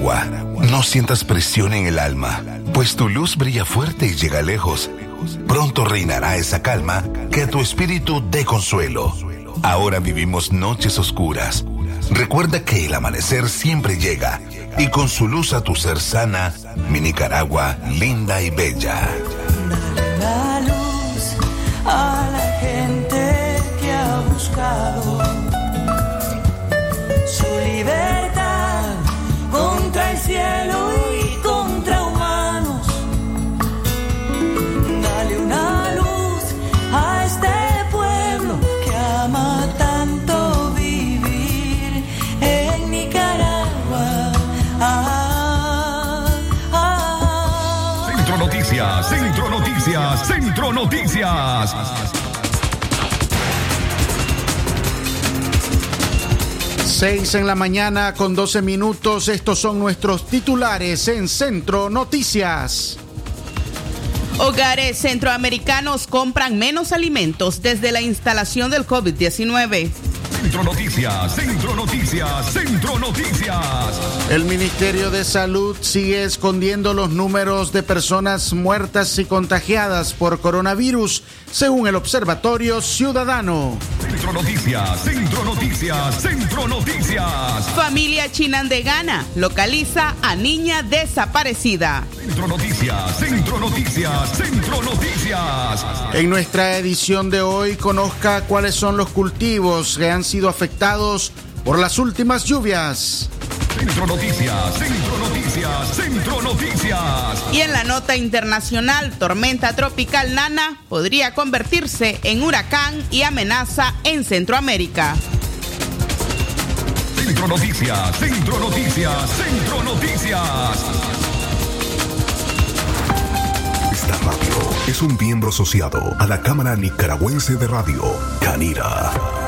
No sientas presión en el alma, pues tu luz brilla fuerte y llega lejos. Pronto reinará esa calma que a tu espíritu dé consuelo. Ahora vivimos noches oscuras. Recuerda que el amanecer siempre llega y con su luz a tu ser sana, mi Nicaragua linda y bella. La luz a la gente que ha buscado Centro Noticias. Seis en la mañana con 12 minutos. Estos son nuestros titulares en Centro Noticias. Hogares centroamericanos compran menos alimentos desde la instalación del COVID-19. Centro Noticias, Centro Noticias, Centro Noticias. El Ministerio de Salud sigue escondiendo los números de personas muertas y contagiadas por coronavirus, según el Observatorio Ciudadano. Centro Noticias, Centro Noticias, Centro Noticias. Familia chinandegana localiza a niña desaparecida. Centro Noticias, Centro Noticias, Centro Noticias. En nuestra edición de hoy, conozca cuáles son los cultivos que han sido afectados por las últimas lluvias. Centro Noticias, Centro Noticias, Centro Noticias. Y en la nota internacional, tormenta tropical Nana podría convertirse en huracán y amenaza en Centroamérica. Centro Noticias, Centro Noticias, Centro Noticias. Esta radio es un miembro asociado a la Cámara Nicaragüense de Radio, Canira.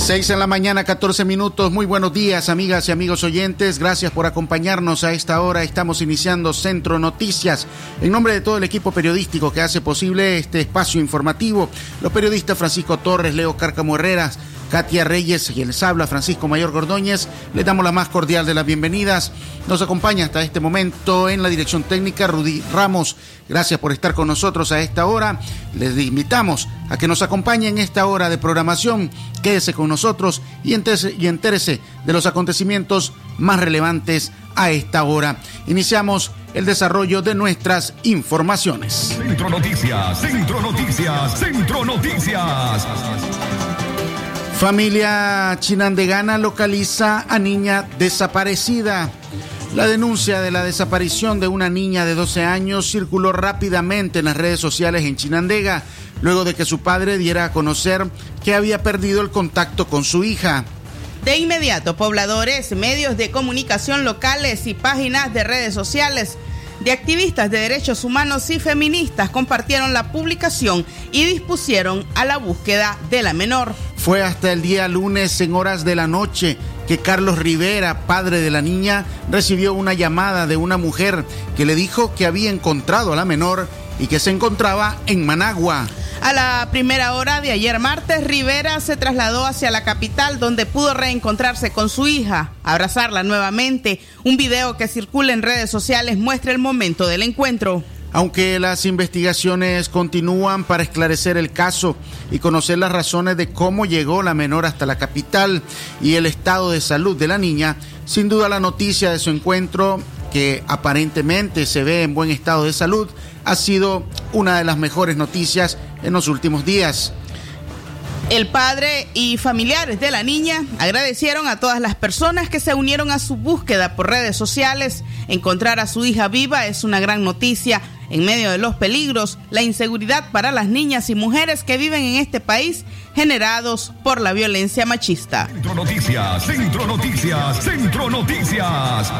6 en la mañana, 14 minutos. Muy buenos días, amigas y amigos oyentes. Gracias por acompañarnos a esta hora. Estamos iniciando Centro Noticias. En nombre de todo el equipo periodístico que hace posible este espacio informativo, los periodistas Francisco Torres, Leo Cárcamo Herreras, Katia Reyes y les habla Francisco Mayor Gordóñez. Le damos la más cordial de las bienvenidas. Nos acompaña hasta este momento en la dirección técnica Rudy Ramos. Gracias por estar con nosotros a esta hora. Les invitamos a que nos acompañe en esta hora de programación. Quédese con nosotros y entérese, y entérese de los acontecimientos más relevantes a esta hora. Iniciamos el desarrollo de nuestras informaciones. Centro Noticias, Centro Noticias, Centro Noticias. Familia chinandegana localiza a niña desaparecida. La denuncia de la desaparición de una niña de 12 años circuló rápidamente en las redes sociales en Chinandega, luego de que su padre diera a conocer que había perdido el contacto con su hija. De inmediato, pobladores, medios de comunicación locales y páginas de redes sociales de activistas de derechos humanos y feministas compartieron la publicación y dispusieron a la búsqueda de la menor. Fue hasta el día lunes en horas de la noche que Carlos Rivera, padre de la niña, recibió una llamada de una mujer que le dijo que había encontrado a la menor y que se encontraba en Managua. A la primera hora de ayer martes, Rivera se trasladó hacia la capital donde pudo reencontrarse con su hija, abrazarla nuevamente. Un video que circula en redes sociales muestra el momento del encuentro. Aunque las investigaciones continúan para esclarecer el caso y conocer las razones de cómo llegó la menor hasta la capital y el estado de salud de la niña, sin duda la noticia de su encuentro, que aparentemente se ve en buen estado de salud, ha sido una de las mejores noticias en los últimos días. El padre y familiares de la niña agradecieron a todas las personas que se unieron a su búsqueda por redes sociales. Encontrar a su hija viva es una gran noticia en medio de los peligros, la inseguridad para las niñas y mujeres que viven en este país generados por la violencia machista. Centro Noticias, Centro Noticias, Centro Noticias.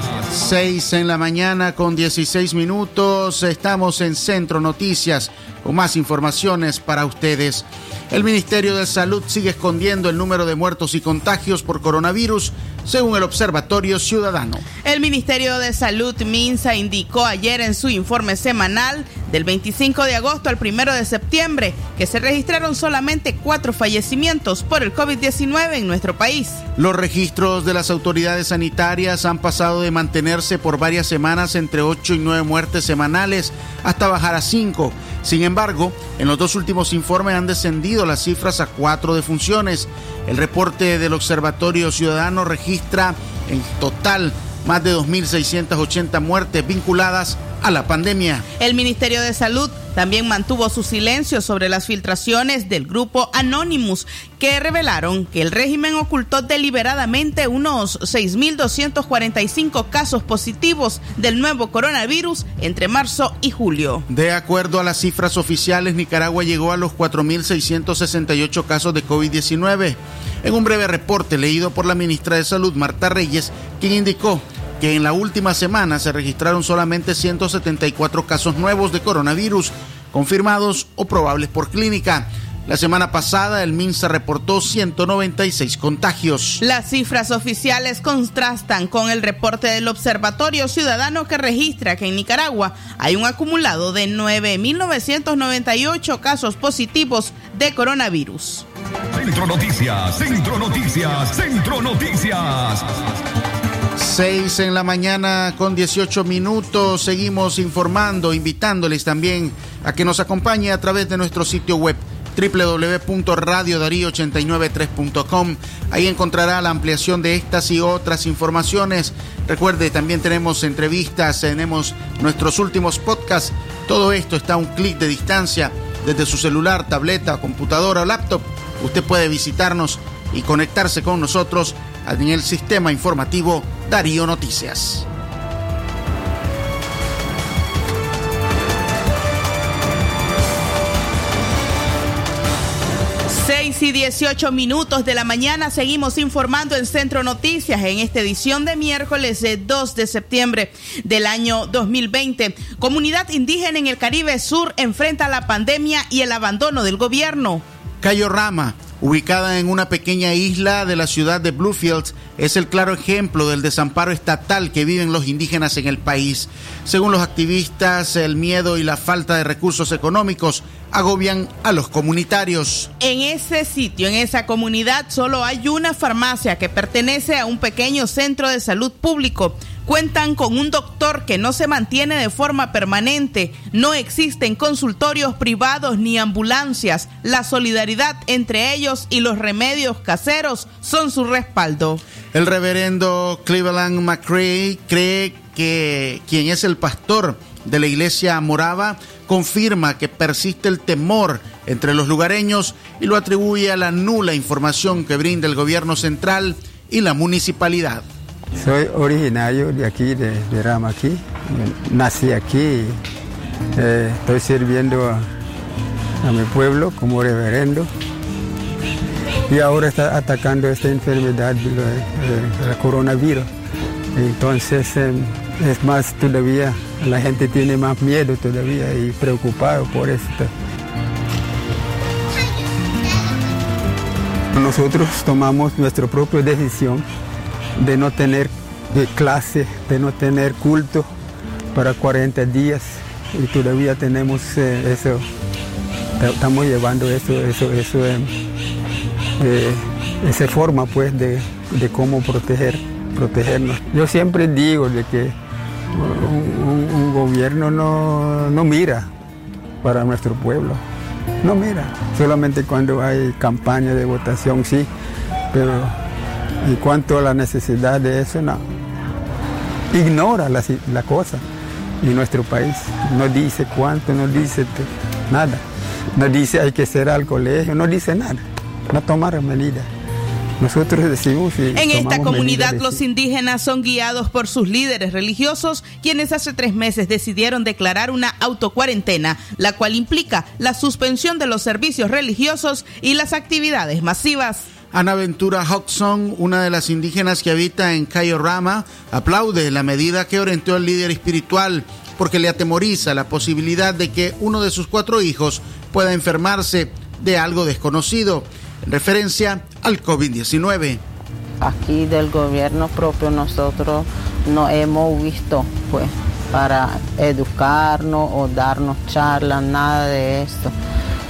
6 en la mañana con 16 minutos. Estamos en Centro Noticias con más informaciones para ustedes. El Ministerio de Salud sigue escondiendo el número de muertos y contagios por coronavirus, según el Observatorio Ciudadano. El Ministerio de Salud Minsa indicó ayer en su informe semanal del 25 de agosto al 1 de septiembre que se registraron solamente cuatro fallecimientos por el COVID-19 en nuestro país. Los registros de las autoridades sanitarias han pasado de mantenerse por varias semanas entre 8 y 9 muertes semanales hasta bajar a 5. Sin embargo, en los dos últimos informes han descendido las cifras a cuatro defunciones. El reporte del Observatorio Ciudadano registra en total más de 2.680 muertes vinculadas a la pandemia. El Ministerio de Salud también mantuvo su silencio sobre las filtraciones del grupo Anonymous, que revelaron que el régimen ocultó deliberadamente unos 6.245 casos positivos del nuevo coronavirus entre marzo y julio. De acuerdo a las cifras oficiales, Nicaragua llegó a los 4.668 casos de COVID-19. En un breve reporte leído por la ministra de Salud, Marta Reyes, quien indicó que en la última semana se registraron solamente 174 casos nuevos de coronavirus, confirmados o probables por clínica. La semana pasada el MINSA reportó 196 contagios. Las cifras oficiales contrastan con el reporte del Observatorio Ciudadano que registra que en Nicaragua hay un acumulado de 9.998 casos positivos de coronavirus. Centro Noticias, Centro Noticias, Centro Noticias. 6 en la mañana con 18 minutos. Seguimos informando, invitándoles también a que nos acompañe a través de nuestro sitio web www.radiodarío893.com. Ahí encontrará la ampliación de estas y otras informaciones. Recuerde, también tenemos entrevistas, tenemos nuestros últimos podcasts. Todo esto está a un clic de distancia desde su celular, tableta, computadora o laptop. Usted puede visitarnos y conectarse con nosotros en el sistema informativo Darío Noticias. 6 y 18 minutos de la mañana seguimos informando en Centro Noticias en esta edición de miércoles de 2 de septiembre del año 2020. Comunidad indígena en el Caribe Sur enfrenta la pandemia y el abandono del gobierno. Cayo Rama, ubicada en una pequeña isla de la ciudad de Bluefields, es el claro ejemplo del desamparo estatal que viven los indígenas en el país. Según los activistas, el miedo y la falta de recursos económicos agobian a los comunitarios. En ese sitio, en esa comunidad, solo hay una farmacia que pertenece a un pequeño centro de salud público. Cuentan con un doctor que no se mantiene de forma permanente. No existen consultorios privados ni ambulancias. La solidaridad entre ellos y los remedios caseros son su respaldo. El reverendo Cleveland McCrae cree que quien es el pastor de la iglesia morava confirma que persiste el temor entre los lugareños y lo atribuye a la nula información que brinda el gobierno central y la municipalidad. Soy originario de aquí, de, de Rama. Nací aquí. Eh, estoy sirviendo a, mi pueblo como reverendo. Y ahora está atacando esta enfermedad del coronavirus. Entonces eh, es más todavía, la gente tiene más miedo todavía y preocupado por esto. Nosotros tomamos nuestra propia decisión de no tener clase, de no tener culto para 40 días y todavía tenemos eh, eso, estamos llevando eso, eso, eso, eh, eh, esa forma pues de, de, cómo proteger, protegernos. Yo siempre digo de que un, gobierno no, no mira para nuestro pueblo, no mira, solamente cuando hay campaña de votación sí, pero y cuanto a la necesidad de eso, no. Ignora la, la cosa. Y nuestro país no dice cuánto, no dice nada. No dice hay que ser al colegio, no dice nada. No tomar medidas. Nosotros decimos... en esta comunidad los indígenas son guiados por sus líderes religiosos, quienes hace tres meses decidieron declarar una autocuarentena, la cual implica la suspensión de los servicios religiosos y las actividades masivas. Ana Ventura Hodgson, una de las indígenas que habita en Cayo Rama, aplaude la medida que orientó el líder espiritual porque le atemoriza la posibilidad de que uno de sus cuatro hijos pueda enfermarse de algo desconocido, en referencia al COVID-19. Aquí del gobierno propio nosotros no hemos visto pues para educarnos o darnos charlas, nada de esto.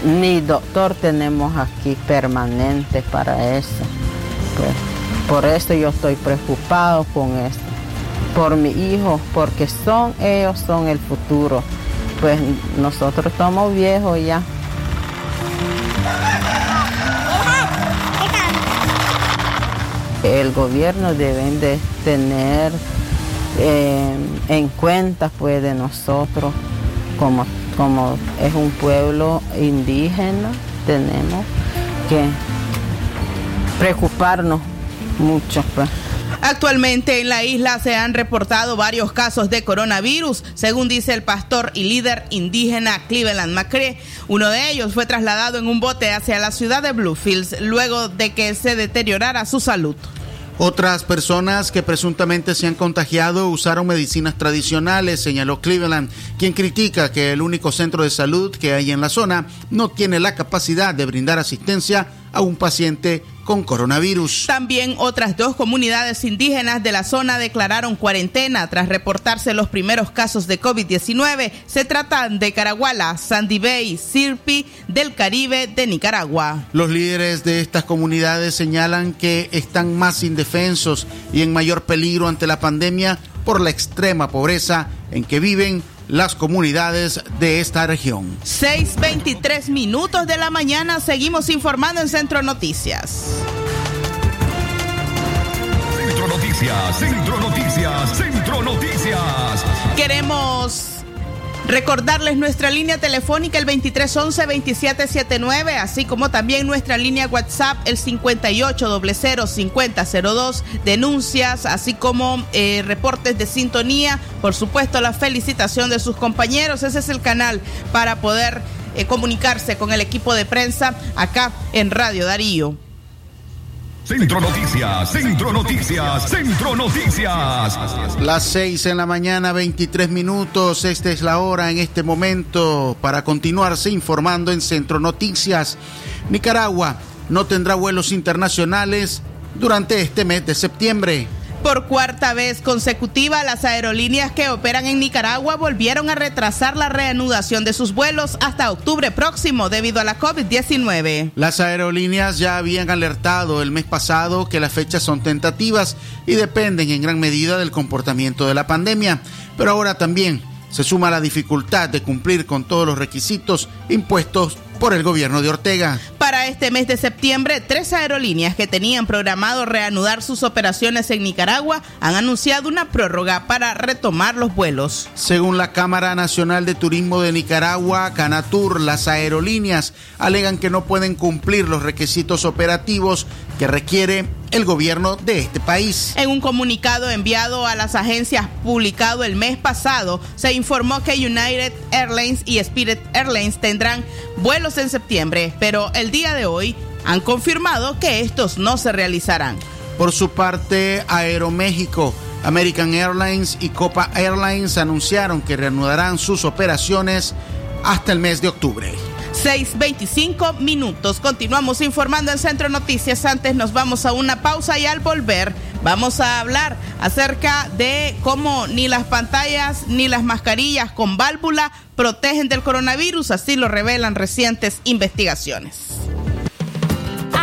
Ni doctor tenemos aquí permanente para eso. Pues, por eso yo estoy preocupado con esto. Por mi hijo, porque son ellos, son el futuro. Pues nosotros estamos viejos ya. El gobierno debe de tener eh, en cuenta pues de nosotros como como es un pueblo indígena, tenemos que preocuparnos mucho. Pues. Actualmente en la isla se han reportado varios casos de coronavirus, según dice el pastor y líder indígena Cleveland McCree. Uno de ellos fue trasladado en un bote hacia la ciudad de Bluefields luego de que se deteriorara su salud. Otras personas que presuntamente se han contagiado usaron medicinas tradicionales, señaló Cleveland, quien critica que el único centro de salud que hay en la zona no tiene la capacidad de brindar asistencia a un paciente con coronavirus. También otras dos comunidades indígenas de la zona declararon cuarentena tras reportarse los primeros casos de COVID-19. Se tratan de Caraguala, Sandy Bay, Sirpi, del Caribe de Nicaragua. Los líderes de estas comunidades señalan que están más indefensos y en mayor peligro ante la pandemia por la extrema pobreza en que viven las comunidades de esta región. 6.23 minutos de la mañana, seguimos informando en Centro Noticias. Centro Noticias, Centro Noticias, Centro Noticias. Queremos Recordarles nuestra línea telefónica el 2311-2779, así como también nuestra línea WhatsApp el 5800-5002, denuncias, así como eh, reportes de sintonía, por supuesto la felicitación de sus compañeros, ese es el canal para poder eh, comunicarse con el equipo de prensa acá en Radio Darío. Centro Noticias, Centro Noticias, Centro Noticias. Las seis en la mañana, 23 minutos. Esta es la hora en este momento para continuarse informando en Centro Noticias. Nicaragua no tendrá vuelos internacionales durante este mes de septiembre. Por cuarta vez consecutiva, las aerolíneas que operan en Nicaragua volvieron a retrasar la reanudación de sus vuelos hasta octubre próximo debido a la COVID-19. Las aerolíneas ya habían alertado el mes pasado que las fechas son tentativas y dependen en gran medida del comportamiento de la pandemia, pero ahora también se suma la dificultad de cumplir con todos los requisitos impuestos por el gobierno de Ortega. Para este mes de septiembre, tres aerolíneas que tenían programado reanudar sus operaciones en Nicaragua han anunciado una prórroga para retomar los vuelos. Según la Cámara Nacional de Turismo de Nicaragua, Canatur, las aerolíneas alegan que no pueden cumplir los requisitos operativos que requiere el gobierno de este país. En un comunicado enviado a las agencias publicado el mes pasado, se informó que United Airlines y Spirit Airlines tendrán vuelos en septiembre, pero el día de hoy han confirmado que estos no se realizarán. Por su parte, Aeroméxico, American Airlines y Copa Airlines anunciaron que reanudarán sus operaciones hasta el mes de octubre. 6.25 minutos. Continuamos informando en Centro Noticias. Antes nos vamos a una pausa y al volver vamos a hablar acerca de cómo ni las pantallas ni las mascarillas con válvula protegen del coronavirus. Así lo revelan recientes investigaciones.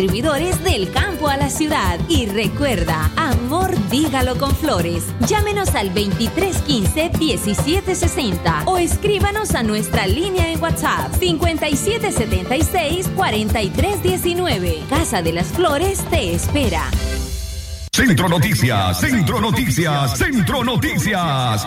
distribuidores del campo a la ciudad. Y recuerda, amor dígalo con flores. Llámenos al 2315-1760 o escríbanos a nuestra línea en WhatsApp 5776-4319. Casa de las Flores te espera. Centro Noticias, Centro Noticias, Centro Noticias.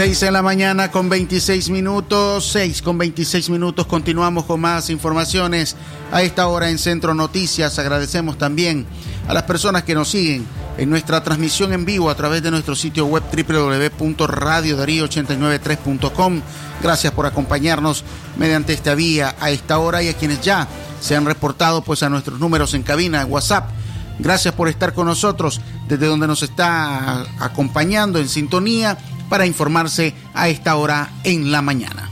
Seis en la mañana con 26 minutos, 6 con 26 minutos, continuamos con más informaciones a esta hora en Centro Noticias. Agradecemos también a las personas que nos siguen en nuestra transmisión en vivo a través de nuestro sitio web www.radiodarío893.com. Gracias por acompañarnos mediante esta vía a esta hora y a quienes ya se han reportado pues a nuestros números en cabina, WhatsApp. Gracias por estar con nosotros desde donde nos está acompañando en sintonía para informarse a esta hora en la mañana.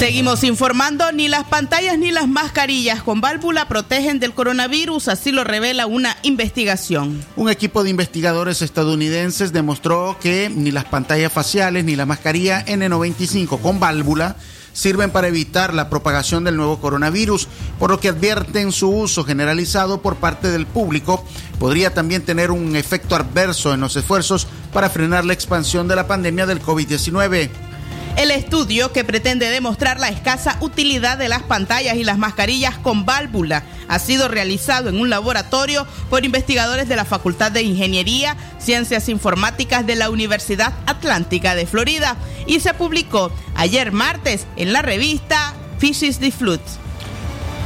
Seguimos informando, ni las pantallas ni las mascarillas con válvula protegen del coronavirus, así lo revela una investigación. Un equipo de investigadores estadounidenses demostró que ni las pantallas faciales ni la mascarilla N95 con válvula sirven para evitar la propagación del nuevo coronavirus, por lo que advierten su uso generalizado por parte del público podría también tener un efecto adverso en los esfuerzos para frenar la expansión de la pandemia del COVID-19. El estudio, que pretende demostrar la escasa utilidad de las pantallas y las mascarillas con válvula, ha sido realizado en un laboratorio por investigadores de la Facultad de Ingeniería, Ciencias Informáticas de la Universidad Atlántica de Florida y se publicó ayer martes en la revista Physics the Flood.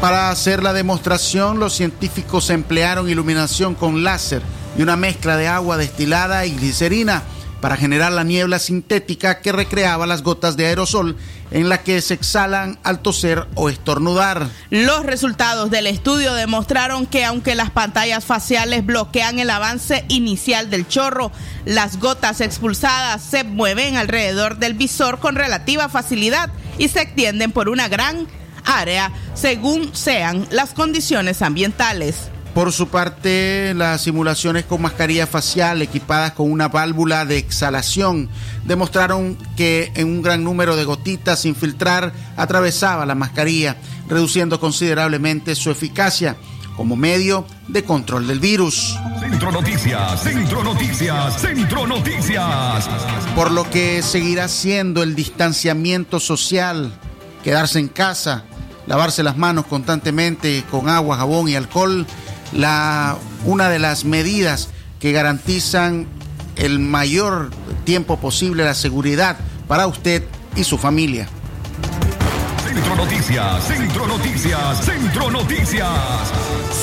Para hacer la demostración, los científicos emplearon iluminación con láser y una mezcla de agua destilada y glicerina para generar la niebla sintética que recreaba las gotas de aerosol en la que se exhalan al toser o estornudar. Los resultados del estudio demostraron que aunque las pantallas faciales bloquean el avance inicial del chorro, las gotas expulsadas se mueven alrededor del visor con relativa facilidad y se extienden por una gran área según sean las condiciones ambientales. Por su parte, las simulaciones con mascarilla facial equipadas con una válvula de exhalación demostraron que en un gran número de gotitas sin filtrar atravesaba la mascarilla, reduciendo considerablemente su eficacia como medio de control del virus. Centro Noticias, Centro Noticias, Centro Noticias. Por lo que seguirá siendo el distanciamiento social, quedarse en casa, lavarse las manos constantemente con agua, jabón y alcohol la, una de las medidas que garantizan el mayor tiempo posible la seguridad para usted y su familia. Centro Noticias, Centro Noticias, Centro Noticias.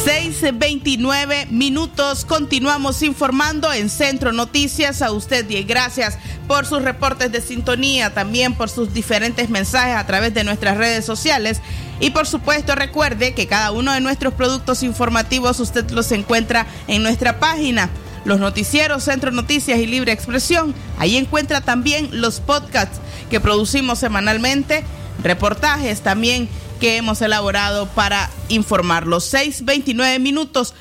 6.29 minutos. Continuamos informando en Centro Noticias a usted y gracias por sus reportes de sintonía, también por sus diferentes mensajes a través de nuestras redes sociales. Y por supuesto recuerde que cada uno de nuestros productos informativos usted los encuentra en nuestra página. Los noticieros, Centro Noticias y Libre Expresión. Ahí encuentra también los podcasts que producimos semanalmente, reportajes también que hemos elaborado para informarlos. 6.29 minutos.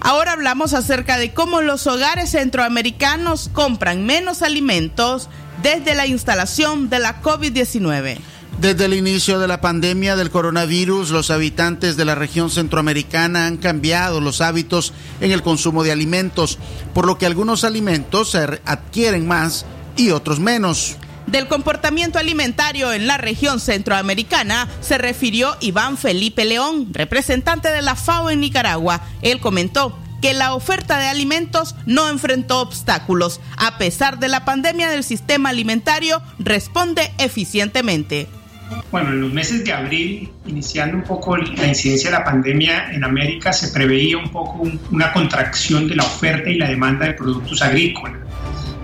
Ahora hablamos acerca de cómo los hogares centroamericanos compran menos alimentos desde la instalación de la COVID-19. Desde el inicio de la pandemia del coronavirus, los habitantes de la región centroamericana han cambiado los hábitos en el consumo de alimentos, por lo que algunos alimentos se adquieren más y otros menos. Del comportamiento alimentario en la región centroamericana se refirió Iván Felipe León, representante de la FAO en Nicaragua. Él comentó que la oferta de alimentos no enfrentó obstáculos. A pesar de la pandemia del sistema alimentario, responde eficientemente. Bueno, en los meses de abril, iniciando un poco la incidencia de la pandemia en América, se preveía un poco una contracción de la oferta y la demanda de productos agrícolas.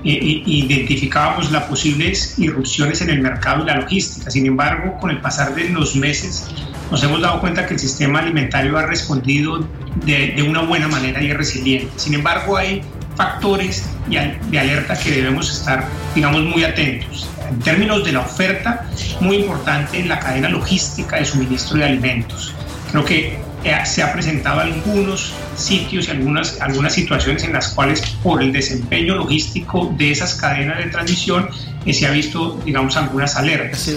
E, e, identificábamos las posibles irrupciones en el mercado y la logística. Sin embargo, con el pasar de los meses, nos hemos dado cuenta que el sistema alimentario ha respondido de, de una buena manera y es resiliente. Sin embargo, hay factores de alerta que debemos estar, digamos, muy atentos. En términos de la oferta, muy importante en la cadena logística de suministro de alimentos. Creo que eh, se ha presentado algunos sitios y algunas, algunas situaciones en las cuales por el desempeño logístico de esas cadenas de transmisión eh, se ha visto, digamos, algunas alertas.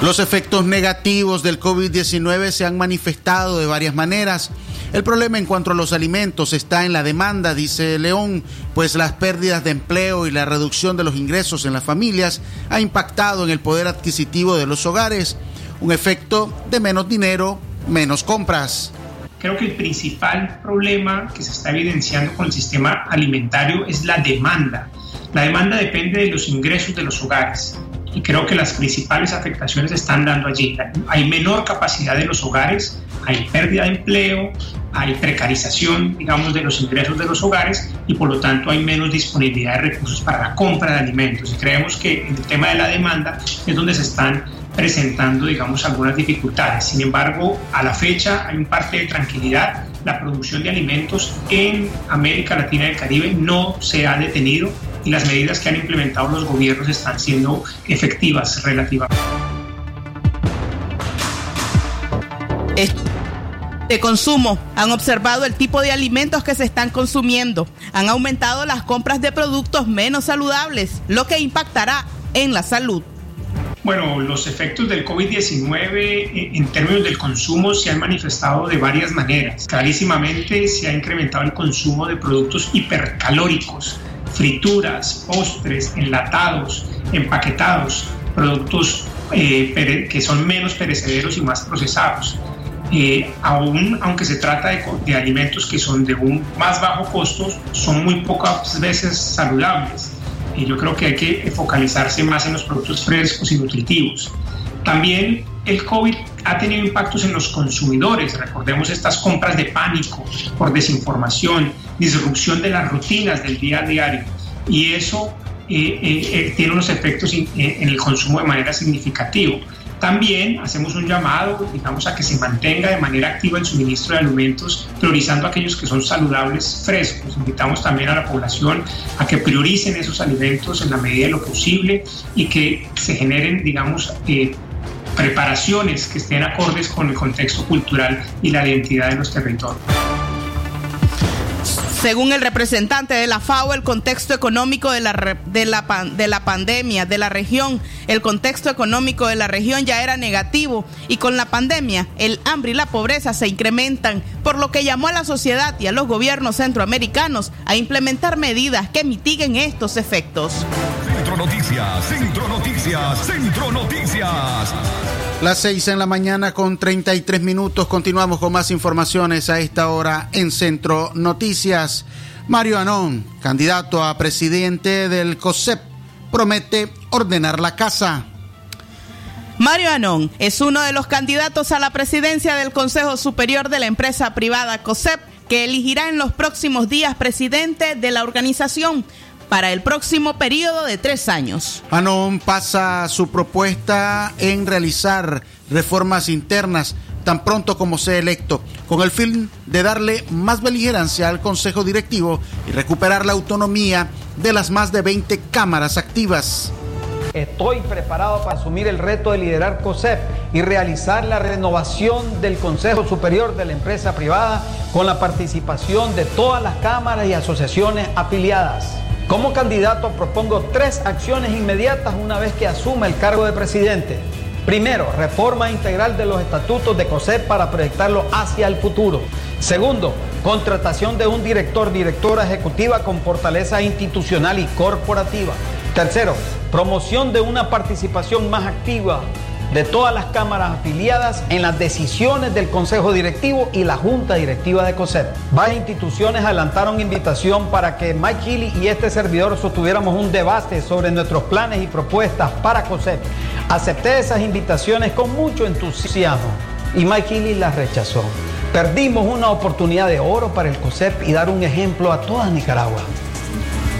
Los efectos negativos del COVID-19 se han manifestado de varias maneras. El problema en cuanto a los alimentos está en la demanda, dice León, pues las pérdidas de empleo y la reducción de los ingresos en las familias ha impactado en el poder adquisitivo de los hogares, un efecto de menos dinero, menos compras. Creo que el principal problema que se está evidenciando con el sistema alimentario es la demanda. La demanda depende de los ingresos de los hogares y creo que las principales afectaciones están dando allí. Hay menor capacidad de los hogares, hay pérdida de empleo, hay precarización, digamos, de los ingresos de los hogares y por lo tanto hay menos disponibilidad de recursos para la compra de alimentos. Y creemos que en el tema de la demanda es donde se están presentando, digamos, algunas dificultades. Sin embargo, a la fecha hay un parte de tranquilidad. La producción de alimentos en América Latina y el Caribe no se ha detenido y las medidas que han implementado los gobiernos están siendo efectivas relativamente. De consumo, han observado el tipo de alimentos que se están consumiendo, han aumentado las compras de productos menos saludables, lo que impactará en la salud. Bueno, los efectos del COVID-19 eh, en términos del consumo se han manifestado de varias maneras. Clarísimamente se ha incrementado el consumo de productos hipercalóricos, frituras, postres, enlatados, empaquetados, productos eh, que son menos perecederos y más procesados. Eh, aún aunque se trata de, de, alimentos que son de un más bajo costo, son muy pocas veces saludables. Y yo creo que hay que focalizarse más en los productos frescos y nutritivos. También el COVID ha tenido impactos en los consumidores. Recordemos estas compras de pánico por desinformación, disrupción de las rutinas del día a día. Y eso eh, eh, eh, tiene unos efectos en el consumo de manera significativa. También hacemos un llamado, digamos, a que se mantenga de manera activa el suministro de alimentos, priorizando aquellos que son saludables, frescos. Invitamos también a la población a que prioricen esos alimentos en la medida de lo posible y que se generen, digamos, preparaciones que estén acordes con el contexto cultural y la identidad de los territorios. Según el representante de la FAO, el contexto económico de la, de, la, de la pandemia de la región, el contexto económico de la región ya era negativo y con la pandemia el hambre y la pobreza se incrementan, por lo que llamó a la sociedad y a los gobiernos centroamericanos a implementar medidas que mitiguen estos efectos. Centro Noticias, Centro Noticias, Centro Noticias. Las seis en la mañana con 33 minutos. Continuamos con más informaciones a esta hora en Centro Noticias. Mario Anón, candidato a presidente del COSEP, promete ordenar la casa. Mario Anón es uno de los candidatos a la presidencia del Consejo Superior de la empresa privada COSEP, que elegirá en los próximos días presidente de la organización para el próximo periodo de tres años. Anón pasa su propuesta en realizar reformas internas tan pronto como sea electo, con el fin de darle más beligerancia al Consejo Directivo y recuperar la autonomía de las más de 20 cámaras activas. Estoy preparado para asumir el reto de liderar COSEP y realizar la renovación del Consejo Superior de la Empresa Privada con la participación de todas las cámaras y asociaciones afiliadas. Como candidato propongo tres acciones inmediatas una vez que asuma el cargo de presidente. Primero, reforma integral de los estatutos de COSEP para proyectarlo hacia el futuro. Segundo, contratación de un director, directora ejecutiva con fortaleza institucional y corporativa. Tercero, promoción de una participación más activa de todas las cámaras afiliadas en las decisiones del Consejo Directivo y la Junta Directiva de COSEP. Varias instituciones adelantaron invitación para que Mike Healy y este servidor sostuviéramos un debate sobre nuestros planes y propuestas para COSEP. Acepté esas invitaciones con mucho entusiasmo y Mike Healy las rechazó. Perdimos una oportunidad de oro para el COSEP y dar un ejemplo a toda Nicaragua.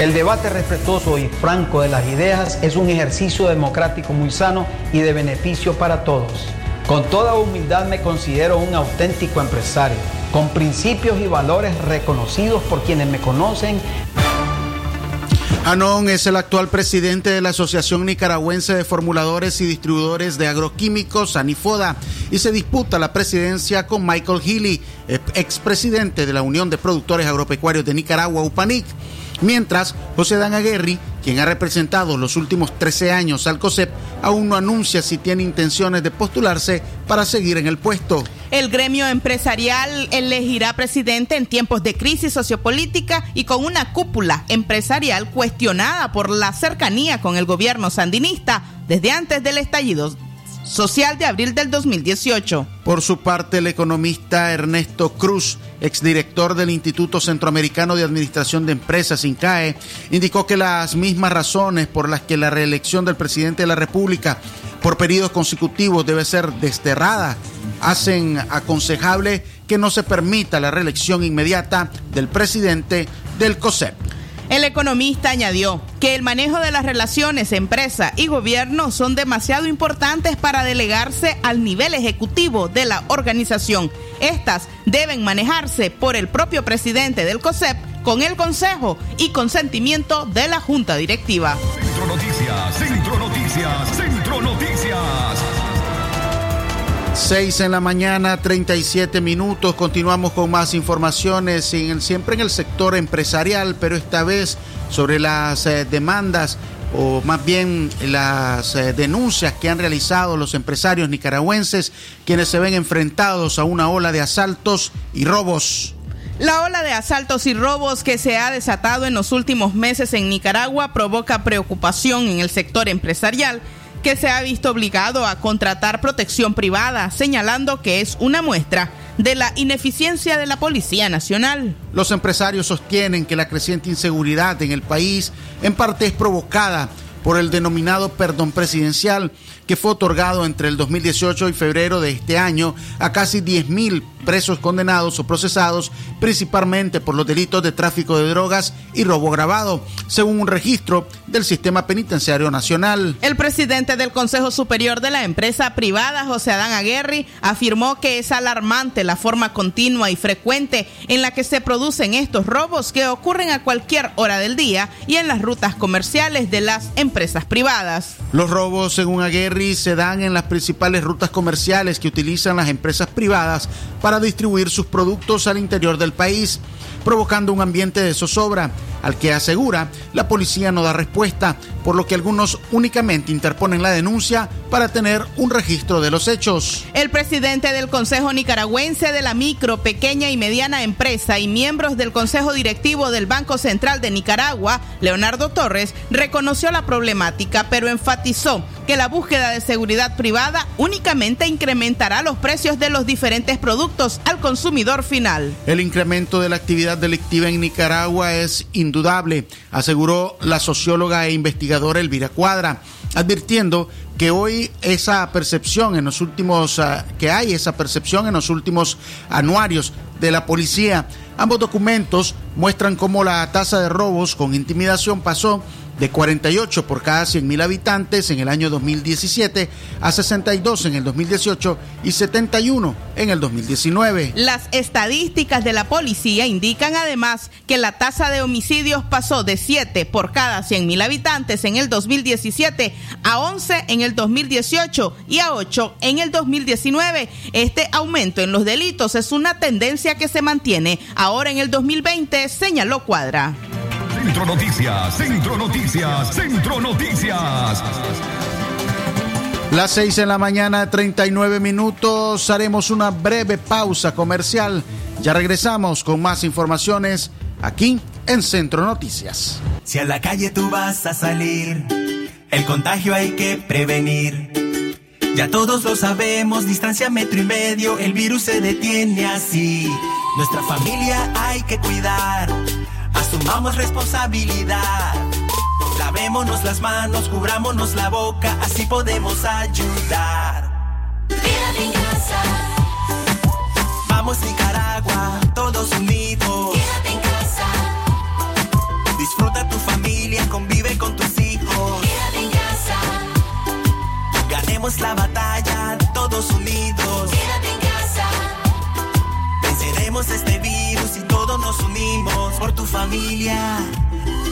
El debate respetuoso y franco de las ideas es un ejercicio democrático muy sano y de beneficio para todos. Con toda humildad me considero un auténtico empresario, con principios y valores reconocidos por quienes me conocen. Anón es el actual presidente de la Asociación Nicaragüense de Formuladores y Distribuidores de Agroquímicos, ANIFODA, y se disputa la presidencia con Michael Healy, expresidente de la Unión de Productores Agropecuarios de Nicaragua, UPANIC. Mientras, José Dan Aguerri, quien ha representado los últimos 13 años al COSEP, aún no anuncia si tiene intenciones de postularse para seguir en el puesto. El gremio empresarial elegirá presidente en tiempos de crisis sociopolítica y con una cúpula empresarial cuestionada por la cercanía con el gobierno sandinista desde antes del estallido social de abril del 2018. Por su parte, el economista Ernesto Cruz, exdirector del Instituto Centroamericano de Administración de Empresas, INCAE, indicó que las mismas razones por las que la reelección del presidente de la República por periodos consecutivos debe ser desterrada hacen aconsejable que no se permita la reelección inmediata del presidente del COSEP. El economista añadió que el manejo de las relaciones empresa y gobierno son demasiado importantes para delegarse al nivel ejecutivo de la organización. Estas deben manejarse por el propio presidente del COSEP con el consejo y consentimiento de la junta directiva. Centro Noticias, Centro Noticias, Centro Noticias. 6 en la mañana, 37 minutos. Continuamos con más informaciones, siempre en el sector empresarial, pero esta vez sobre las eh, demandas o más bien las eh, denuncias que han realizado los empresarios nicaragüenses, quienes se ven enfrentados a una ola de asaltos y robos. La ola de asaltos y robos que se ha desatado en los últimos meses en Nicaragua provoca preocupación en el sector empresarial que se ha visto obligado a contratar protección privada, señalando que es una muestra de la ineficiencia de la Policía Nacional. Los empresarios sostienen que la creciente inseguridad en el país en parte es provocada por el denominado perdón presidencial que fue otorgado entre el 2018 y febrero de este año a casi 10.000 presos condenados o procesados principalmente por los delitos de tráfico de drogas y robo grabado, según un registro del Sistema Penitenciario Nacional. El presidente del Consejo Superior de la empresa privada, José Adán Aguerri, afirmó que es alarmante la forma continua y frecuente en la que se producen estos robos que ocurren a cualquier hora del día y en las rutas comerciales de las empresas privadas. Los robos, según Aguerri, se dan en las principales rutas comerciales que utilizan las empresas privadas para para distribuir sus productos al interior del país, provocando un ambiente de zozobra al que asegura la policía no da respuesta, por lo que algunos únicamente interponen la denuncia para tener un registro de los hechos. El presidente del Consejo Nicaragüense de la Micro, Pequeña y Mediana Empresa y miembros del Consejo Directivo del Banco Central de Nicaragua, Leonardo Torres, reconoció la problemática, pero enfatizó que la búsqueda de seguridad privada únicamente incrementará los precios de los diferentes productos al consumidor final. El incremento de la actividad delictiva en Nicaragua es indudable, aseguró la socióloga e investigadora Elvira Cuadra, advirtiendo que hoy esa percepción en los últimos, ah, que hay esa percepción en los últimos anuarios de la policía. Ambos documentos muestran cómo la tasa de robos con intimidación pasó de 48 por cada 100.000 habitantes en el año 2017 a 62 en el 2018 y 71 en el 2019. Las estadísticas de la policía indican además que la tasa de homicidios pasó de 7 por cada 100.000 habitantes en el 2017 a 11 en el 2018 y a 8 en el 2019. Este aumento en los delitos es una tendencia que se mantiene ahora en el 2020, señaló Cuadra. Centro Noticias, Centro Noticias, Centro Noticias. Las 6 en la mañana, 39 minutos. Haremos una breve pausa comercial. Ya regresamos con más informaciones aquí en Centro Noticias. Si a la calle tú vas a salir, el contagio hay que prevenir. Ya todos lo sabemos, distancia metro y medio, el virus se detiene así. Nuestra familia hay que cuidar Asumamos responsabilidad. Lavémonos las manos, cubrámonos la boca, así podemos ayudar. Quédate en casa. Vamos Nicaragua, todos unidos. Quédate en casa. Disfruta tu familia, convive con tus hijos. Quédate en casa. Ganemos la batalla, todos unidos. Nos unimos. por tu familia.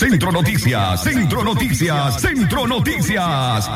Centro Noticias, Centro Noticias, Centro Noticias.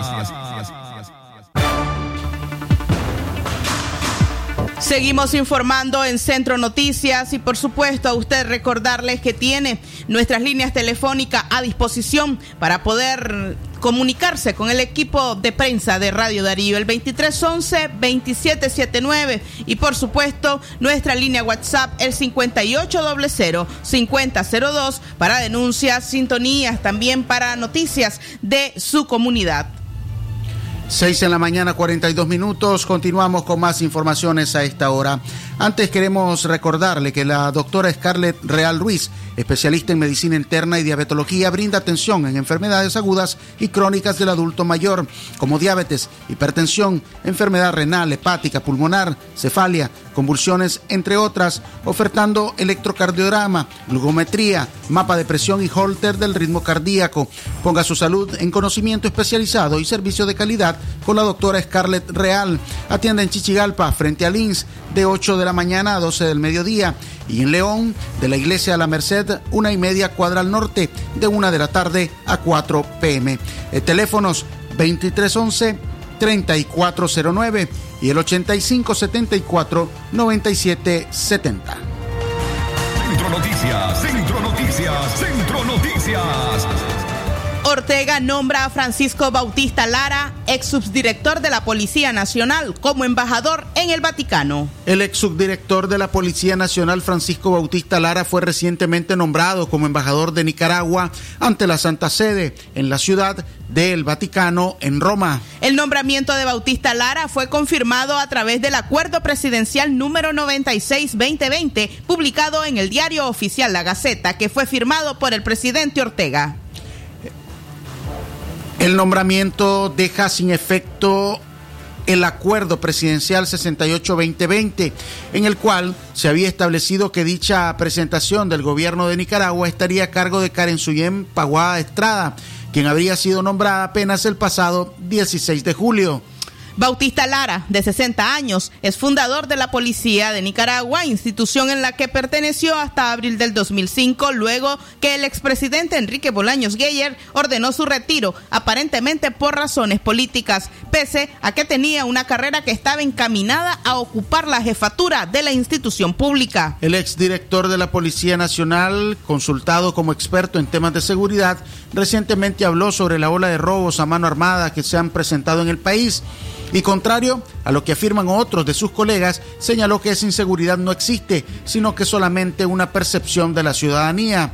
Seguimos informando en Centro Noticias y por supuesto a usted recordarles que tiene nuestras líneas telefónicas a disposición para poder comunicarse con el equipo de prensa de Radio Darío, el 2311-2779 y por supuesto nuestra línea WhatsApp, el 5800-5002 para denuncias, sintonías, también para noticias de su comunidad. 6 en la mañana, 42 minutos. Continuamos con más informaciones a esta hora. Antes queremos recordarle que la doctora Scarlett Real Ruiz, especialista en medicina interna y diabetología, brinda atención en enfermedades agudas y crónicas del adulto mayor, como diabetes, hipertensión, enfermedad renal, hepática, pulmonar, cefalia, convulsiones, entre otras, ofertando electrocardiograma, glucometría, mapa de presión y holter del ritmo cardíaco. Ponga su salud en conocimiento especializado y servicio de calidad con la doctora Scarlett Real. Atiende en Chichigalpa, frente al INS, de 8 de la mañana a 12 del mediodía. Y en León, de la Iglesia a la Merced, una y media cuadra al norte, de 1 de la tarde a 4 pm. Eh, teléfonos 2311 3409 y el 8574 9770. Centro Noticias, Centro Noticias, Centro Noticias. Ortega nombra a Francisco Bautista Lara, ex subdirector de la Policía Nacional, como embajador en el Vaticano. El ex subdirector de la Policía Nacional, Francisco Bautista Lara, fue recientemente nombrado como embajador de Nicaragua ante la Santa Sede en la ciudad del Vaticano, en Roma. El nombramiento de Bautista Lara fue confirmado a través del Acuerdo Presidencial número 96-2020, publicado en el diario oficial La Gaceta, que fue firmado por el presidente Ortega. El nombramiento deja sin efecto el acuerdo presidencial 68-2020, en el cual se había establecido que dicha presentación del gobierno de Nicaragua estaría a cargo de Karen Suyem Paguada Estrada, quien habría sido nombrada apenas el pasado 16 de julio. Bautista Lara, de 60 años, es fundador de la Policía de Nicaragua, institución en la que perteneció hasta abril del 2005, luego que el expresidente Enrique Bolaños Geyer ordenó su retiro, aparentemente por razones políticas, pese a que tenía una carrera que estaba encaminada a ocupar la jefatura de la institución pública. El exdirector de la Policía Nacional, consultado como experto en temas de seguridad, recientemente habló sobre la ola de robos a mano armada que se han presentado en el país. Y contrario a lo que afirman otros de sus colegas, señaló que esa inseguridad no existe, sino que solamente una percepción de la ciudadanía.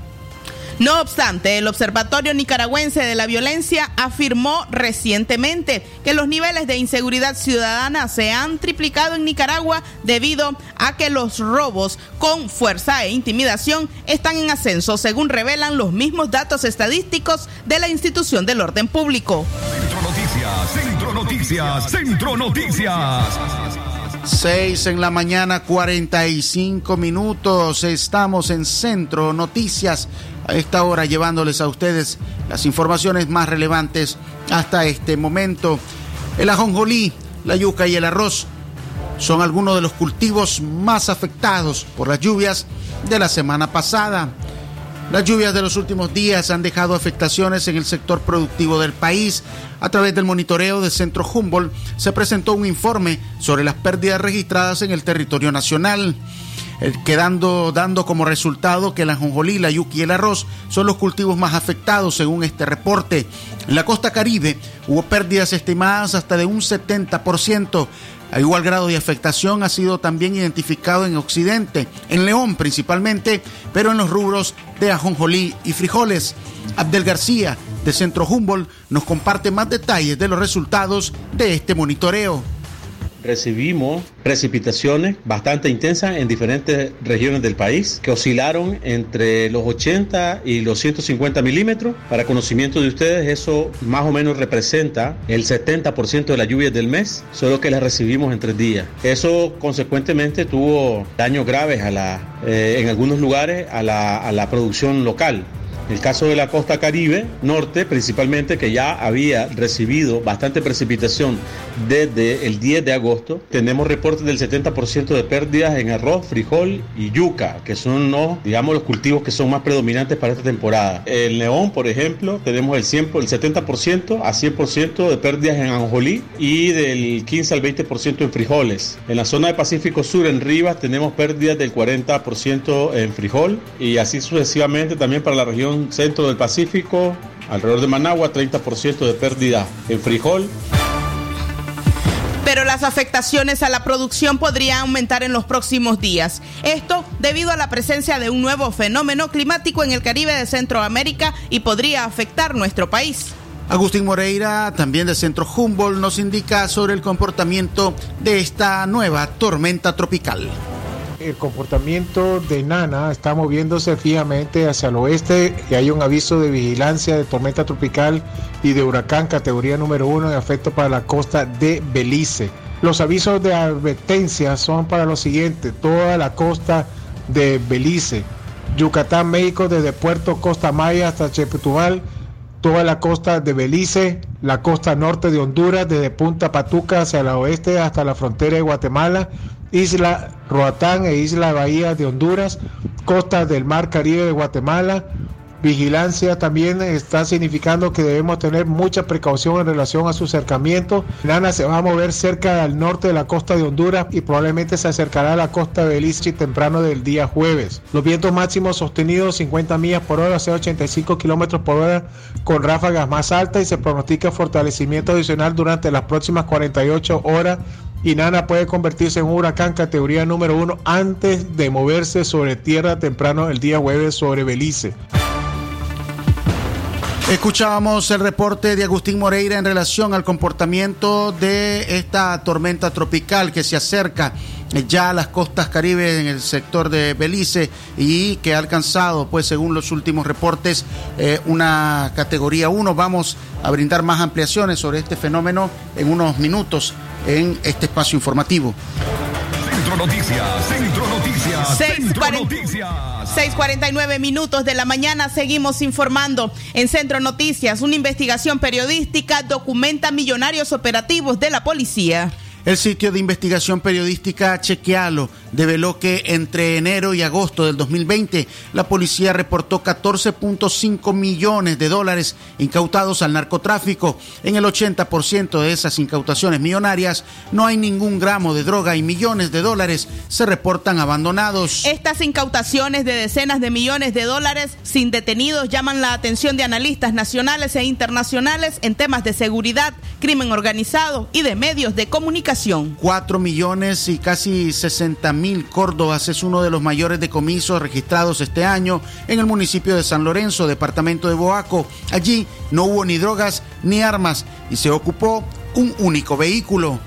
No obstante, el Observatorio Nicaragüense de la Violencia afirmó recientemente que los niveles de inseguridad ciudadana se han triplicado en Nicaragua debido a que los robos con fuerza e intimidación están en ascenso, según revelan los mismos datos estadísticos de la institución del orden público. Centro Noticias, Centro Noticias, Centro Noticias. 6 en la mañana, 45 minutos. Estamos en Centro Noticias a esta hora llevándoles a ustedes las informaciones más relevantes hasta este momento. El ajonjolí, la yuca y el arroz son algunos de los cultivos más afectados por las lluvias de la semana pasada. Las lluvias de los últimos días han dejado afectaciones en el sector productivo del país. A través del monitoreo del Centro Humboldt se presentó un informe sobre las pérdidas registradas en el territorio nacional. eh, quedando dando como resultado que la jonjolí, la yuca y el arroz son los cultivos más afectados según este reporte. En la costa caribe hubo pérdidas estimadas hasta de un 70%. A igual grado de afectación ha sido también identificado en Occidente, en León principalmente, pero en los rubros de ajonjolí y frijoles. Abdel García, de Centro Humboldt, nos comparte más detalles de los resultados de este monitoreo recibimos precipitaciones bastante intensas en diferentes regiones del país que oscilaron entre los 80 y los 150 milímetros. Para conocimiento de ustedes, eso más o menos representa el 70% de las lluvias del mes, solo que las recibimos en tres días. Eso consecuentemente tuvo daños graves eh, en algunos lugares a la producción local. El caso de la costa caribe norte, principalmente, que ya había recibido bastante precipitación desde el 10 de agosto, tenemos reportes del 70% de pérdidas en arroz, frijol y yuca, que son los, digamos, los cultivos que son más predominantes para esta temporada. El León, por ejemplo, tenemos el, 100, el 70% a 100% de pérdidas en anjolí y del 15 al 20% en frijoles. En la zona de Pacífico Sur, en Rivas, tenemos pérdidas del 40% en frijol y así sucesivamente también para la región centro del Pacífico, alrededor de Managua, 30% de pérdida en frijol. Pero las afectaciones a la producción podrían aumentar en los próximos días. Esto debido a la presencia de un nuevo fenómeno climático en el Caribe de Centroamérica y podría afectar nuestro país. Agustín Moreira, también de Centro Humboldt, nos indica sobre el comportamiento de esta nueva tormenta tropical el comportamiento de Nana está moviéndose fijamente hacia el oeste y hay un aviso de vigilancia de tormenta tropical y de huracán categoría número uno de afecto para la costa de Belice. Los avisos de advertencia son para lo siguiente, toda la costa de Belice, Yucatán, México, desde Puerto Costa Maya hasta Chetumal, toda la costa de Belice, la costa norte de Honduras, desde Punta Patuca hacia el oeste hasta la frontera de Guatemala, Isla Roatán e Isla Bahía de Honduras, costas del Mar Caribe de Guatemala. Vigilancia también está significando que debemos tener mucha precaución en relación a su acercamiento. Nana se va a mover cerca al norte de la costa de Honduras y probablemente se acercará a la costa de Belice temprano del día jueves. Los vientos máximos sostenidos 50 millas por hora, sea 85 kilómetros por hora, con ráfagas más altas y se pronostica fortalecimiento adicional durante las próximas 48 horas y Nana puede convertirse en un huracán categoría número uno antes de moverse sobre tierra temprano el día jueves sobre Belice. Escuchábamos el reporte de Agustín Moreira en relación al comportamiento de esta tormenta tropical que se acerca ya a las costas caribe en el sector de Belice y que ha alcanzado, pues según los últimos reportes, eh, una categoría 1. Vamos a brindar más ampliaciones sobre este fenómeno en unos minutos en este espacio informativo. Centro Noticias, Centro Noticias, Centro Noticias. 6:49 minutos de la mañana seguimos informando en Centro Noticias. Una investigación periodística documenta millonarios operativos de la policía. El sitio de investigación periodística Chequealo develó que entre enero y agosto del 2020 la policía reportó 14.5 millones de dólares incautados al narcotráfico. En el 80% de esas incautaciones millonarias no hay ningún gramo de droga y millones de dólares se reportan abandonados. Estas incautaciones de decenas de millones de dólares sin detenidos llaman la atención de analistas nacionales e internacionales en temas de seguridad, crimen organizado y de medios de comunicación. 4 millones y casi 60 mil córdobas es uno de los mayores decomisos registrados este año en el municipio de San Lorenzo, departamento de Boaco. Allí no hubo ni drogas ni armas y se ocupó un único vehículo.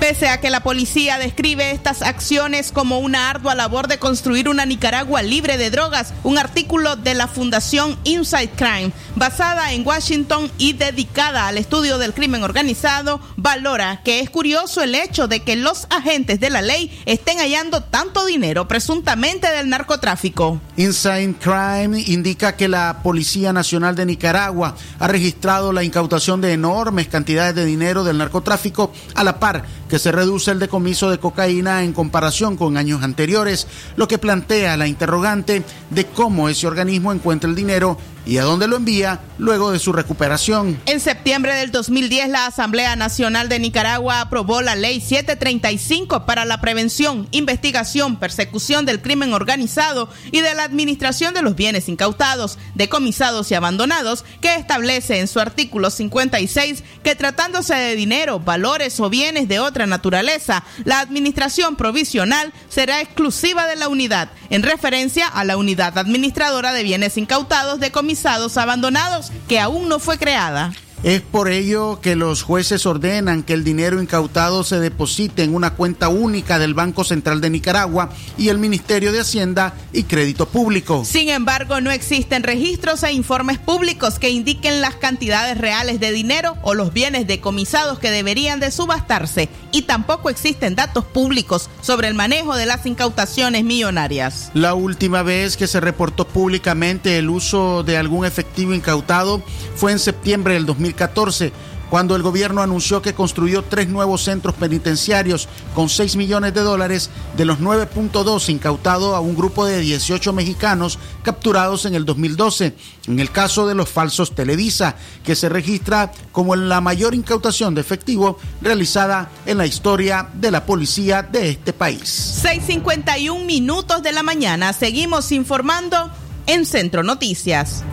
Pese a que la policía describe estas acciones como una ardua labor de construir una Nicaragua libre de drogas, un artículo de la Fundación Inside Crime, basada en Washington y dedicada al estudio del crimen organizado, valora que es curioso el hecho de que los agentes de la ley estén hallando tanto dinero presuntamente del narcotráfico. Inside Crime indica que la Policía Nacional de Nicaragua ha registrado la incautación de enormes cantidades de dinero del narcotráfico a la par que se reduce el decomiso de cocaína en comparación con años anteriores, lo que plantea la interrogante de cómo ese organismo encuentra el dinero y a dónde lo envía luego de su recuperación. En septiembre del 2010, la Asamblea Nacional de Nicaragua aprobó la Ley 735 para la prevención, investigación, persecución del crimen organizado y de la administración de los bienes incautados, decomisados y abandonados, que establece en su artículo 56 que tratándose de dinero, valores o bienes de otra naturaleza, la administración provisional será exclusiva de la unidad, en referencia a la unidad administradora de bienes incautados, decomisados, abandonados, que aún no fue creada. Es por ello que los jueces ordenan que el dinero incautado se deposite en una cuenta única del Banco Central de Nicaragua y el Ministerio de Hacienda y Crédito Público. Sin embargo, no existen registros e informes públicos que indiquen las cantidades reales de dinero o los bienes decomisados que deberían de subastarse y tampoco existen datos públicos sobre el manejo de las incautaciones millonarias. La última vez que se reportó públicamente el uso de algún efectivo incautado fue en septiembre del 2014, cuando el gobierno anunció que construyó tres nuevos centros penitenciarios con 6 millones de dólares de los 9.2 incautados a un grupo de 18 mexicanos capturados en el 2012. En el caso de los falsos Televisa, que se registra como la mayor incautación de efectivo realizada en la historia de la policía de este país. 6.51 minutos de la mañana. Seguimos informando en Centro Noticias.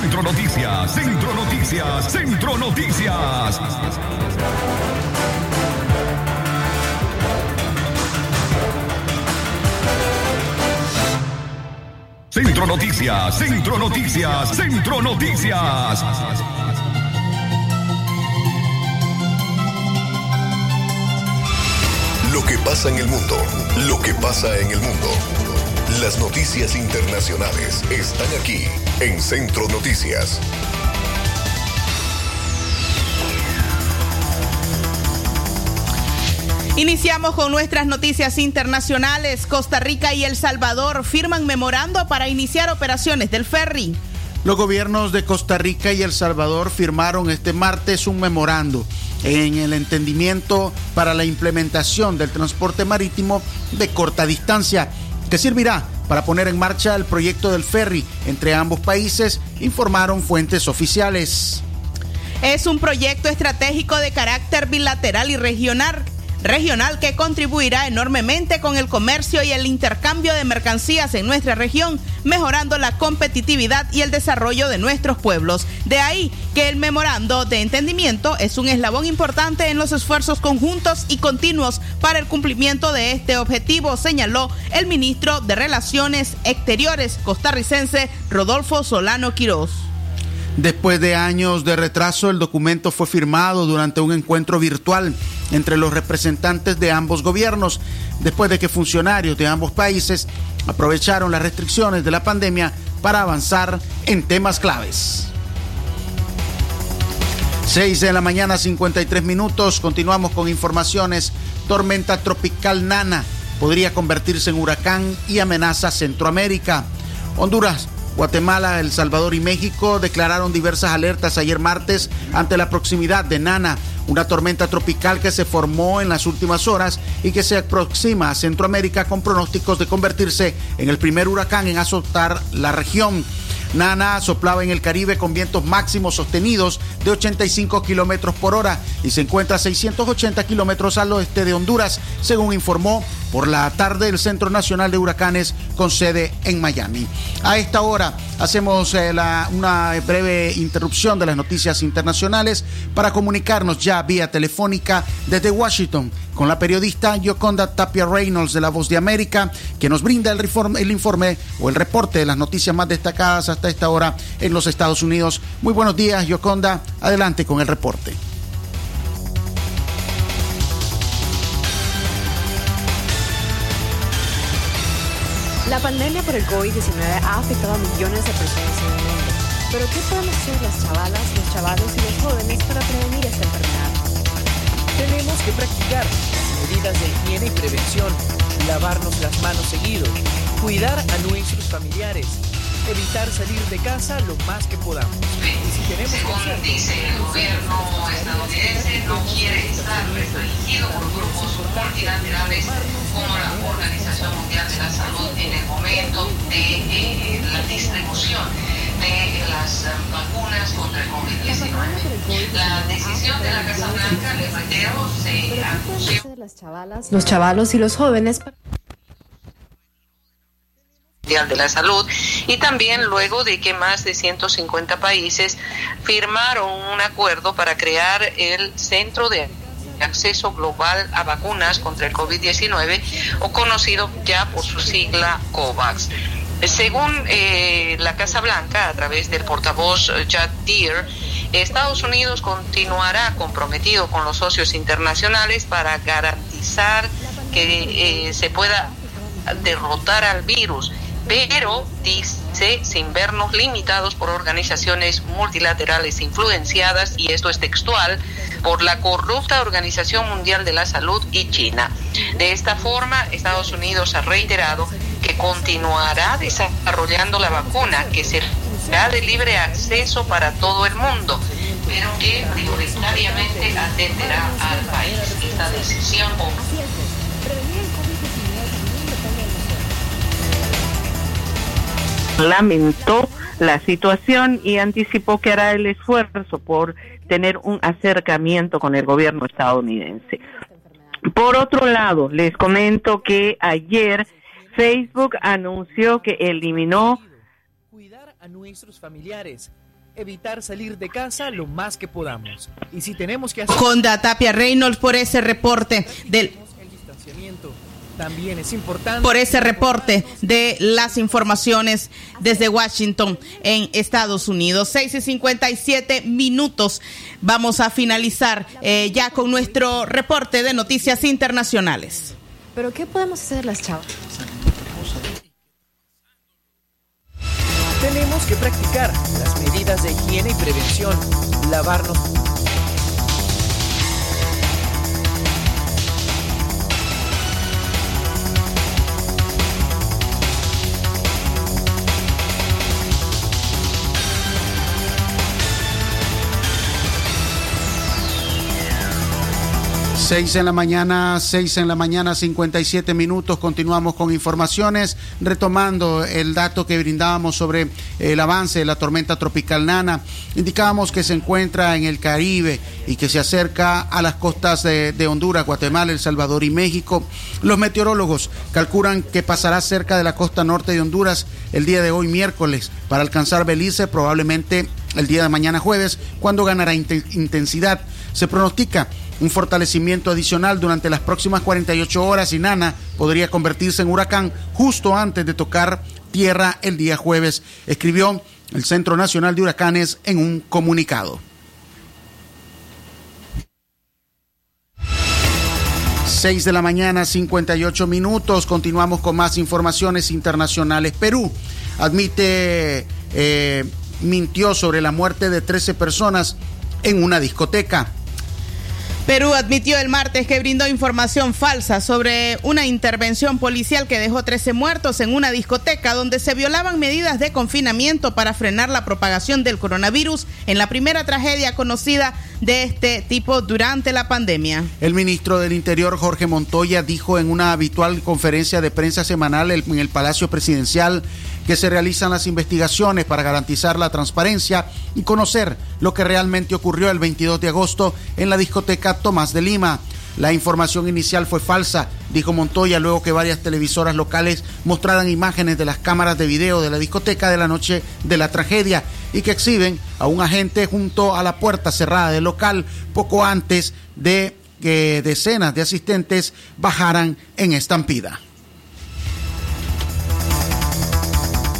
Centro Noticias, Centro Noticias, Centro Noticias. Centro Noticias, Centro Noticias, Centro Noticias. Lo que pasa en el mundo, lo que pasa en el mundo. Las noticias internacionales están aquí en Centro Noticias. Iniciamos con nuestras noticias internacionales. Costa Rica y El Salvador firman memorando para iniciar operaciones del ferry. Los gobiernos de Costa Rica y El Salvador firmaron este martes un memorando en el entendimiento para la implementación del transporte marítimo de corta distancia, que servirá para poner en marcha el proyecto del ferry entre ambos países, informaron fuentes oficiales. Es un proyecto estratégico de carácter bilateral y regional regional que contribuirá enormemente con el comercio y el intercambio de mercancías en nuestra región, mejorando la competitividad y el desarrollo de nuestros pueblos. De ahí que el memorando de entendimiento es un eslabón importante en los esfuerzos conjuntos y continuos para el cumplimiento de este objetivo, señaló el ministro de Relaciones Exteriores costarricense Rodolfo Solano Quirós. Después de años de retraso, el documento fue firmado durante un encuentro virtual entre los representantes de ambos gobiernos, después de que funcionarios de ambos países aprovecharon las restricciones de la pandemia para avanzar en temas claves. 6 de la mañana, 53 minutos. Continuamos con informaciones. Tormenta tropical Nana podría convertirse en huracán y amenaza Centroamérica. Honduras Guatemala, El Salvador y México declararon diversas alertas ayer martes ante la proximidad de Nana, una tormenta tropical que se formó en las últimas horas y que se aproxima a Centroamérica con pronósticos de convertirse en el primer huracán en azotar la región. Nana soplaba en el Caribe con vientos máximos sostenidos de 85 kilómetros por hora y se encuentra a 680 kilómetros al oeste de Honduras, según informó por la tarde el Centro Nacional de Huracanes con sede en Miami. A esta hora hacemos eh, una breve interrupción de las noticias internacionales para comunicarnos ya vía telefónica desde Washington con la periodista Yoconda Tapia Reynolds de La Voz de América, que nos brinda el informe o el reporte de las noticias más destacadas hasta esta hora en los Estados Unidos. Muy buenos días, Yoconda. Adelante con el reporte. La pandemia por el COVID-19 ha afectado a millones de personas en el mundo. Pero ¿qué podemos hacer las chavalas, los chavalos y los jóvenes para prevenir esta enfermedad? Tenemos que practicar las medidas de higiene y prevención, lavarnos las manos seguido, cuidar a nuestros familiares, evitar salir de casa lo más que podamos. Y si tenemos que Según dice el gobierno estadounidense, no quiere estar restringido por grupos multilaterales como la Organización Mundial de la Salud en el momento de eh, la distribución de las eh, vacunas contra el COVID-19. La decisión de la Casa Blanca, les reitero, se chavalas, los chavalos y los jóvenes. De la Salud y también luego de que más de 150 países firmaron un acuerdo para crear el Centro de Acceso Global a Vacunas contra el COVID-19 o conocido ya por su sigla COVAX. Según eh, la Casa Blanca, a través del portavoz eh, Chad Deere, Estados Unidos continuará comprometido con los socios internacionales para garantizar que eh, se pueda derrotar al virus pero dice sin vernos limitados por organizaciones multilaterales influenciadas, y esto es textual, por la corrupta Organización Mundial de la Salud y China. De esta forma, Estados Unidos ha reiterado que continuará desarrollando la vacuna que será de libre acceso para todo el mundo, pero que prioritariamente atenderá al país. Esta decisión lamentó la situación y anticipó que hará el esfuerzo por tener un acercamiento con el gobierno estadounidense. Por otro lado, les comento que ayer Facebook anunció que eliminó Cuidar a nuestros familiares. Evitar salir de casa lo más que podamos. Y si tenemos que hacer... Honda Tapia Reynolds por ese reporte del el distanciamiento también es importante. por ese reporte de las informaciones desde Washington en Estados Unidos. 6 y 57 minutos. Vamos a finalizar eh, ya con nuestro reporte de noticias internacionales. Pero ¿qué podemos hacer las chavas? Tenemos que practicar las medidas de higiene y prevención. Lavarnos Seis en la mañana, seis en la mañana, 57 minutos. Continuamos con informaciones, retomando el dato que brindábamos sobre el avance de la tormenta tropical Nana. Indicábamos que se encuentra en el Caribe y que se acerca a las costas de, Honduras, Guatemala, El Salvador y México. Los meteorólogos calculan que pasará cerca de la costa norte de Honduras el día de hoy, miércoles, para alcanzar Belice probablemente el día de mañana jueves, cuando ganará inten- intensidad. Se pronostica un fortalecimiento adicional durante las próximas 48 horas y Nana podría convertirse en huracán justo antes de tocar tierra el día jueves, escribió el Centro Nacional de Huracanes en un comunicado. 6 de la mañana, 58 minutos. Continuamos con más informaciones internacionales. Perú admite, eh, mintió sobre la muerte de 13 personas en una discoteca. Perú admitió el martes que brindó información falsa sobre una intervención policial que dejó 13 muertos en una discoteca donde se violaban medidas de confinamiento para frenar la propagación del coronavirus en la primera tragedia conocida de este tipo durante la pandemia. El ministro del Interior, Jorge Montoya, dijo en una habitual conferencia de prensa semanal en el Palacio Presidencial que se realizan las investigaciones para garantizar la transparencia y conocer lo que realmente ocurrió el 22 de agosto en la discoteca Tomás de Lima. La información inicial fue falsa, dijo Montoya luego que varias televisoras locales mostraran imágenes de las cámaras de video de la discoteca de la noche de la tragedia y que exhiben a un agente junto a la puerta cerrada del local poco antes de que decenas de asistentes bajaran en estampida.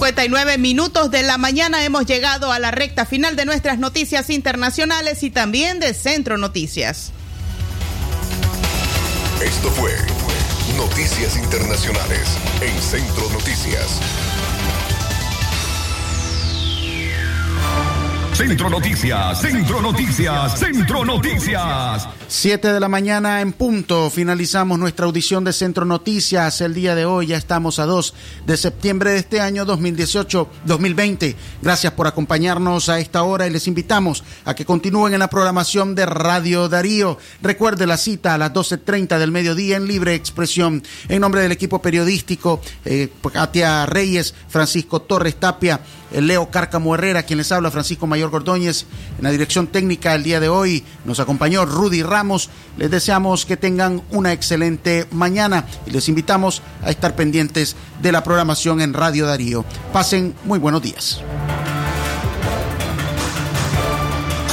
59 minutos de la mañana hemos llegado a la recta final de nuestras noticias internacionales y también de Centro Noticias. Esto fue Noticias Internacionales en Centro Noticias. Centro Noticias, Centro Noticias, Centro Noticias. 7 de la mañana en punto. Finalizamos nuestra audición de Centro Noticias. El día de hoy ya estamos a 2 de septiembre de este año 2018-2020. Gracias por acompañarnos a esta hora y les invitamos a que continúen en la programación de Radio Darío. Recuerde la cita a las 12.30 del mediodía en libre expresión. En nombre del equipo periodístico, eh, Katia Reyes, Francisco Torres Tapia, eh, Leo Cárcamo Herrera, quien les habla, Francisco Mayor Gordóñez. En la dirección técnica el día de hoy nos acompañó Rudy Les deseamos que tengan una excelente mañana y les invitamos a estar pendientes de la programación en Radio Darío. Pasen muy buenos días.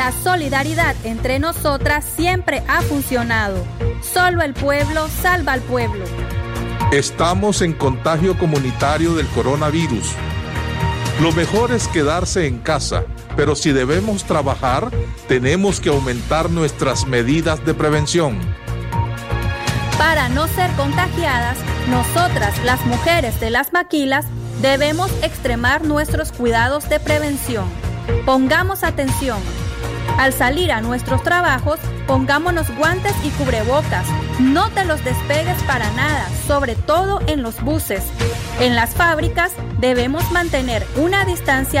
La solidaridad entre nosotras siempre ha funcionado. Solo el pueblo salva al pueblo. Estamos en contagio comunitario del coronavirus. Lo mejor es quedarse en casa, pero si debemos trabajar, tenemos que aumentar nuestras medidas de prevención. Para no ser contagiadas, nosotras, las mujeres de las maquilas, debemos extremar nuestros cuidados de prevención. Pongamos atención. Al salir a nuestros trabajos, pongámonos guantes y cubrebocas. No te los despegues para nada, sobre todo en los buses. En las fábricas debemos mantener una distancia